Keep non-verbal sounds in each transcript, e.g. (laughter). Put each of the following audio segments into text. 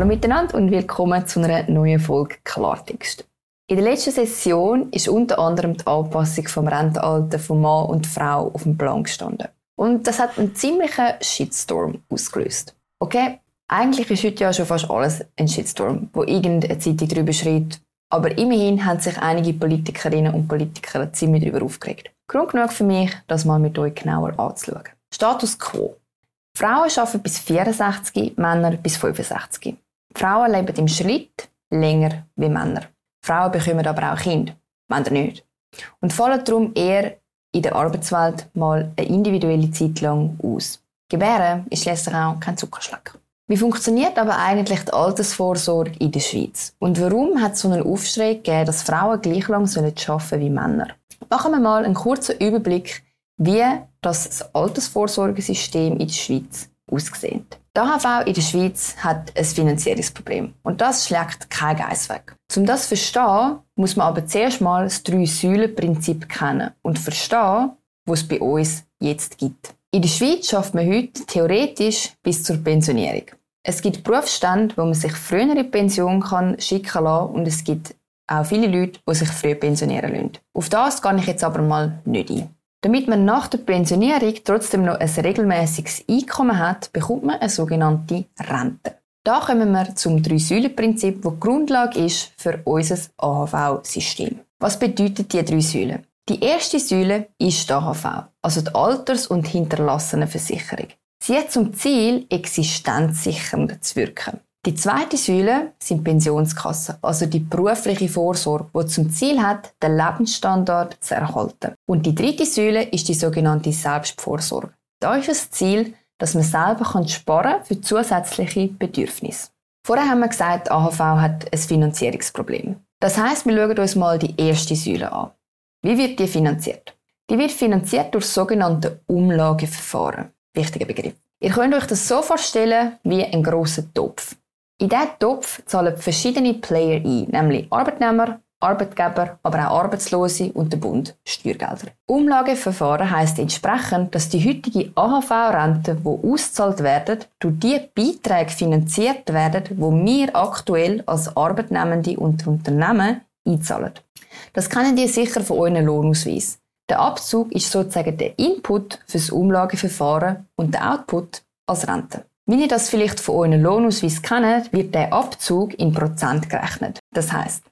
Hallo miteinander und willkommen zu einer neuen Folge Klartext. In der letzten Session ist unter anderem die Anpassung vom Rentenalter von Mann und Frau auf dem Plan gestanden. Und das hat einen ziemlichen Shitstorm ausgelöst. Okay, eigentlich ist heute ja schon fast alles ein Shitstorm, wo irgendeine Zeitung darüber schreibt. Aber immerhin haben sich einige Politikerinnen und Politiker ziemlich darüber aufgeregt. Grund genug für mich, das mal mit euch genauer anzuschauen. Status Quo. Frauen arbeiten bis 64, Männer bis 65. Frauen leben im Schritt länger wie Männer. Frauen bekommen aber auch Kinder, Männer nicht. Und fallen darum eher in der Arbeitswelt mal eine individuelle Zeit lang aus. Gebären ist schließlich auch kein Zuckerschlag. Wie funktioniert aber eigentlich die Altersvorsorge in der Schweiz? Und warum hat es so einen Aufschrei gegeben, dass Frauen gleich lang arbeiten sollen wie Männer? Machen wir mal einen kurzen Überblick, wie das Altersvorsorgesystem in der Schweiz aussieht. Die AHV in der Schweiz hat ein finanzielles Problem und das schlägt kein Geiss weg. Um das zu verstehen, muss man aber zuerst mal das Drei-Säulen-Prinzip kennen und verstehen, was es bei uns jetzt gibt. In der Schweiz schafft man heute theoretisch bis zur Pensionierung. Es gibt Berufsstände, wo man sich früher in die Pension kann schicken lassen und es gibt auch viele Leute, die sich früh pensionieren lassen. Auf das kann ich jetzt aber mal nicht ein. Damit man nach der Pensionierung trotzdem noch ein regelmäßiges Einkommen hat, bekommt man eine sogenannte Rente. Da kommen wir zum Drei-Säulen-Prinzip, das die Grundlage ist für unser AHV-System. Was bedeutet die drei Säulen? Die erste Säule ist die AHV, also die Alters- und Hinterlassenenversicherung. Sie hat zum Ziel, existenzsichernd zu wirken. Die zweite Säule sind Pensionskassen, also die berufliche Vorsorge, die zum Ziel hat, den Lebensstandard zu erhalten. Und die dritte Säule ist die sogenannte Selbstvorsorge. Da ist das Ziel, dass man selber sparen kann für zusätzliche Bedürfnisse. Vorher haben wir gesagt, AHV hat ein Finanzierungsproblem. Das heißt, wir schauen uns mal die erste Säule an. Wie wird die finanziert? Die wird finanziert durch sogenannte Umlageverfahren. Wichtiger Begriff. Ihr könnt euch das so vorstellen wie ein großer Topf. In diesen Topf zahlen verschiedene Player ein, nämlich Arbeitnehmer, Arbeitgeber, aber auch Arbeitslose und der Bund Steuergelder. Umlageverfahren heisst entsprechend, dass die heutige AHV-Rente, die ausgezahlt werden, durch die Beiträge finanziert werden, die wir aktuell als Arbeitnehmende und Unternehmen einzahlen. Das kennen ihr sicher von euren Lohnausweis. Der Abzug ist sozusagen der Input für das Umlageverfahren und der Output als Rente. Wie ihr das vielleicht von euren Lohnausweis kennt, wird der Abzug in Prozent gerechnet. Das heißt,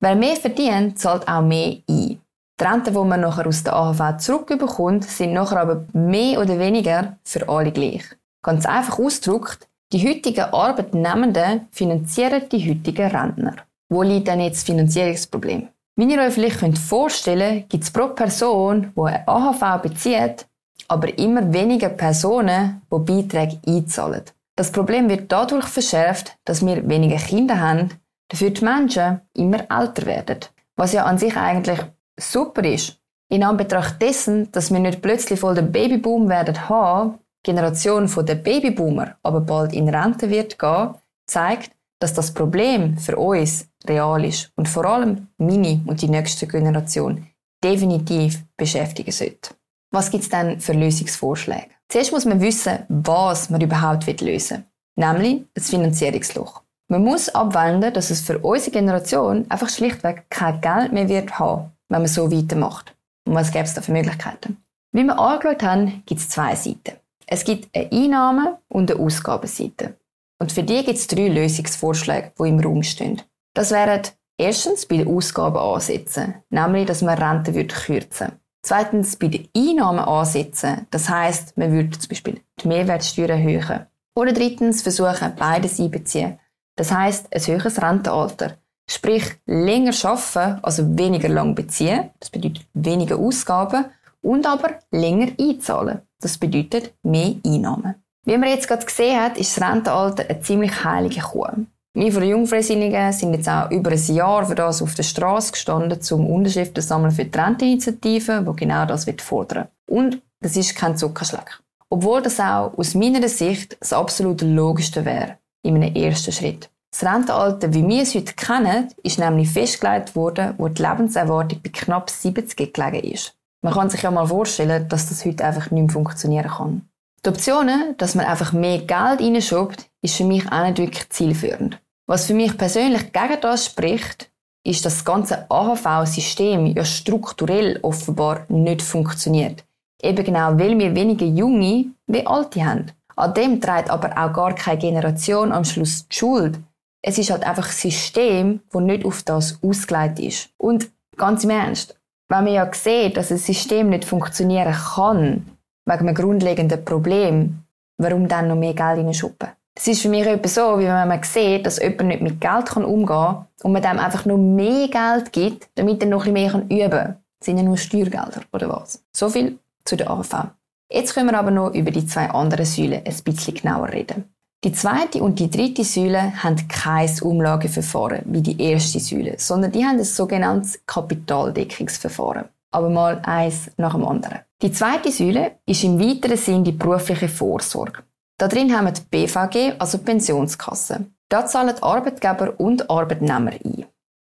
wer mehr verdient, zahlt auch mehr ein. Die Renten, die man nachher aus der AHV zurückbekommt, sind nachher aber mehr oder weniger für alle gleich. Ganz einfach ausgedrückt, die heutigen Arbeitnehmenden finanzieren die heutigen Rentner. Wo liegt denn jetzt das Finanzierungsproblem? Wie ihr euch vielleicht vorstellen könnt, gibt es pro Person, die eine AHV bezieht, aber immer weniger Personen, die Beiträge einzahlen. Das Problem wird dadurch verschärft, dass wir weniger Kinder haben, dafür die Menschen immer älter werden. Was ja an sich eigentlich super ist. In Anbetracht dessen, dass wir nicht plötzlich voll den Babyboom werden haben, die Generation der Babyboomer aber bald in Rente wird gehen, zeigt, dass das Problem für uns real ist und vor allem meine und die nächste Generation definitiv beschäftigen sollte. Was gibt es denn für Lösungsvorschläge? Zuerst muss man wissen, was man überhaupt lösen will. Nämlich das Finanzierungsloch. Man muss abwenden, dass es für unsere Generation einfach schlichtweg kein Geld mehr wird haben, wenn man so weitermacht. Und was gäbe es da für Möglichkeiten? Wie wir angeschaut haben, gibt es zwei Seiten. Es gibt eine Einnahme- und eine Ausgabenseite. Und für die gibt es drei Lösungsvorschläge, die im Raum stehen. Das wären erstens bei den Ausgaben ansetzen, nämlich, dass man Rente kürzen würde. Zweitens bei den Einnahmen ansetzen. Das heißt, man würde zum Beispiel die Mehrwertsteuer erhöhen. Oder drittens versuchen, beides einbeziehen. Das heißt, ein höheres Rentenalter. Sprich, länger arbeiten, also weniger lang beziehen. Das bedeutet weniger Ausgaben. Und aber länger einzahlen. Das bedeutet mehr Einnahmen. Wie man jetzt gerade gesehen hat, ist das Rentenalter eine ziemlich heilige Kuh. Wir von den Jungfreisinnigen sind jetzt auch über ein Jahr für das auf der Straße gestanden, um Unterschriften zu sammeln für die Renteninitiative, die genau das wird fordern. Und das ist kein Zuckerschlag. Obwohl das auch aus meiner Sicht das absolut Logischste wäre, in einem ersten Schritt. Das Rentenalter, wie wir es heute kennen, ist nämlich festgelegt worden, wo die Lebenserwartung bei knapp 70 gelegen ist. Man kann sich ja mal vorstellen, dass das heute einfach nicht mehr funktionieren kann. Die Option, dass man einfach mehr Geld reinschubbt, ist für mich auch nicht wirklich zielführend. Was für mich persönlich gegen das spricht, ist, dass das ganze AHV-System ja strukturell offenbar nicht funktioniert. Eben genau, weil wir weniger Junge wie Alte haben. An dem trägt aber auch gar keine Generation am Schluss die Schuld. Es ist halt einfach ein System, das nicht auf das ausgelegt ist. Und ganz im Ernst, wenn man ja sieht, dass ein System nicht funktionieren kann, wegen einem grundlegenden Problem, warum dann noch mehr Geld reinschuppen? Das ist für mich etwas so, wie wenn man sieht, dass jemand nicht mit Geld umgehen kann und man dem einfach noch mehr Geld gibt, damit er noch ein bisschen mehr üben kann. Das sind ja nur Steuergelder, oder was? So viel zu der AV. Jetzt können wir aber noch über die zwei anderen Säulen ein bisschen genauer reden. Die zweite und die dritte Säule haben kein Umlageverfahren wie die erste Säule, sondern die haben ein sogenanntes Kapitaldeckungsverfahren. Aber mal eins nach dem anderen. Die zweite Säule ist im weiteren Sinn die berufliche Vorsorge. Da drin haben wir die BVG, also die Pensionskasse. Da zahlen Arbeitgeber und Arbeitnehmer ein.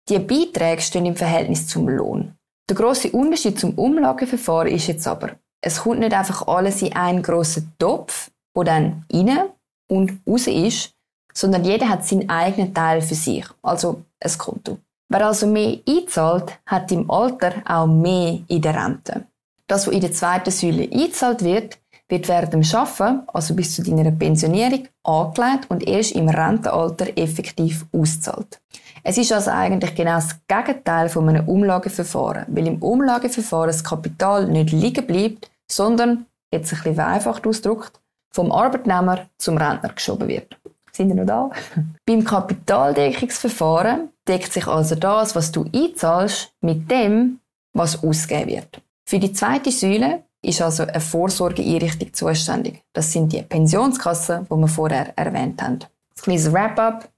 Die Beiträge stehen im Verhältnis zum Lohn. Der grosse Unterschied zum Umlageverfahren ist jetzt aber, es kommt nicht einfach alles in einen grossen Topf, wo dann rein und raus ist, sondern jeder hat seinen eigenen Teil für sich, also ein Konto. Wer also mehr einzahlt, hat im Alter auch mehr in der Rente. Das, was in der zweiten Säule eingezahlt wird, wird während dem Arbeiten, also bis zu deiner Pensionierung, angelegt und erst im Rentenalter effektiv ausgezahlt. Es ist also eigentlich genau das Gegenteil von einem Umlageverfahren, weil im Umlageverfahren das Kapital nicht liegen bleibt, sondern, jetzt ein bisschen vereinfacht ausgedrückt, vom Arbeitnehmer zum Rentner geschoben wird. Sind wir noch da? (laughs) Beim Kapitaldeckungsverfahren deckt sich also das, was du einzahlst, mit dem, was ausgegeben wird. Für die zweite Säule ist also eine Vorsorgeeinrichtung zuständig. Das sind die Pensionskassen, die wir vorher erwähnt haben. Ein kleines Wrap-up.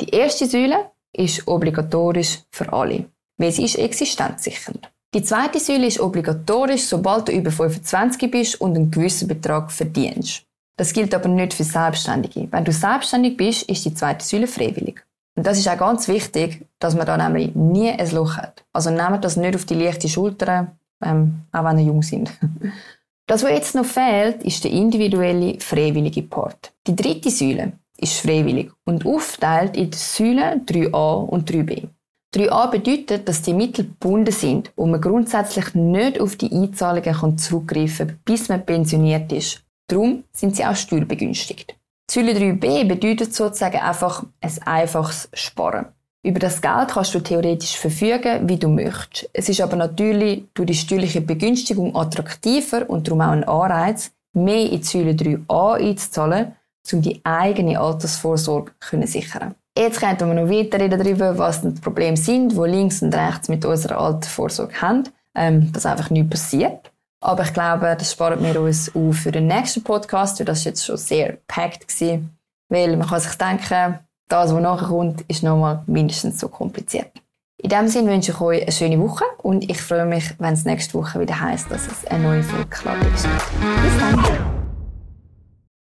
Die erste Säule ist obligatorisch für alle, weil sie ist existenzsichernd. Die zweite Säule ist obligatorisch, sobald du über 25 bist und einen gewissen Betrag verdienst. Das gilt aber nicht für Selbstständige. Wenn du selbstständig bist, ist die zweite Säule freiwillig. Und das ist auch ganz wichtig, dass man da nämlich nie ein Loch hat. Also nehmt das nicht auf die leichte Schulter, ähm, auch wenn ihr jung sind. (laughs) Das, was jetzt noch fehlt, ist der individuelle, freiwillige Part. Die dritte Säule ist freiwillig und aufteilt in die Säulen 3a und 3b. 3a bedeutet, dass die Mittel gebunden sind und man grundsätzlich nicht auf die Einzahlungen zurückgreifen kann, bis man pensioniert ist. Darum sind sie auch steuerbegünstigt. Säule 3b bedeutet sozusagen einfach ein einfaches Sparen. Über das Geld kannst du theoretisch verfügen, wie du möchtest. Es ist aber natürlich durch die steuerliche Begünstigung attraktiver und darum auch ein Anreiz, mehr in Säule 3a einzuzahlen, um die eigene Altersvorsorge zu sichern. Jetzt könnten wir noch weiter darüber, was die Probleme sind, wo links und rechts mit unserer Altersvorsorge haben, ähm, dass einfach nichts passiert. Aber ich glaube, das sparen wir uns auf für den nächsten Podcast, weil das jetzt schon sehr packed war. Weil man kann sich denken, das, was nachher kommt, ist nochmal mindestens so kompliziert. In diesem Sinne wünsche ich euch eine schöne Woche und ich freue mich, wenn es nächste Woche wieder heißt, dass es eine neue Folge gibt. Bis dann!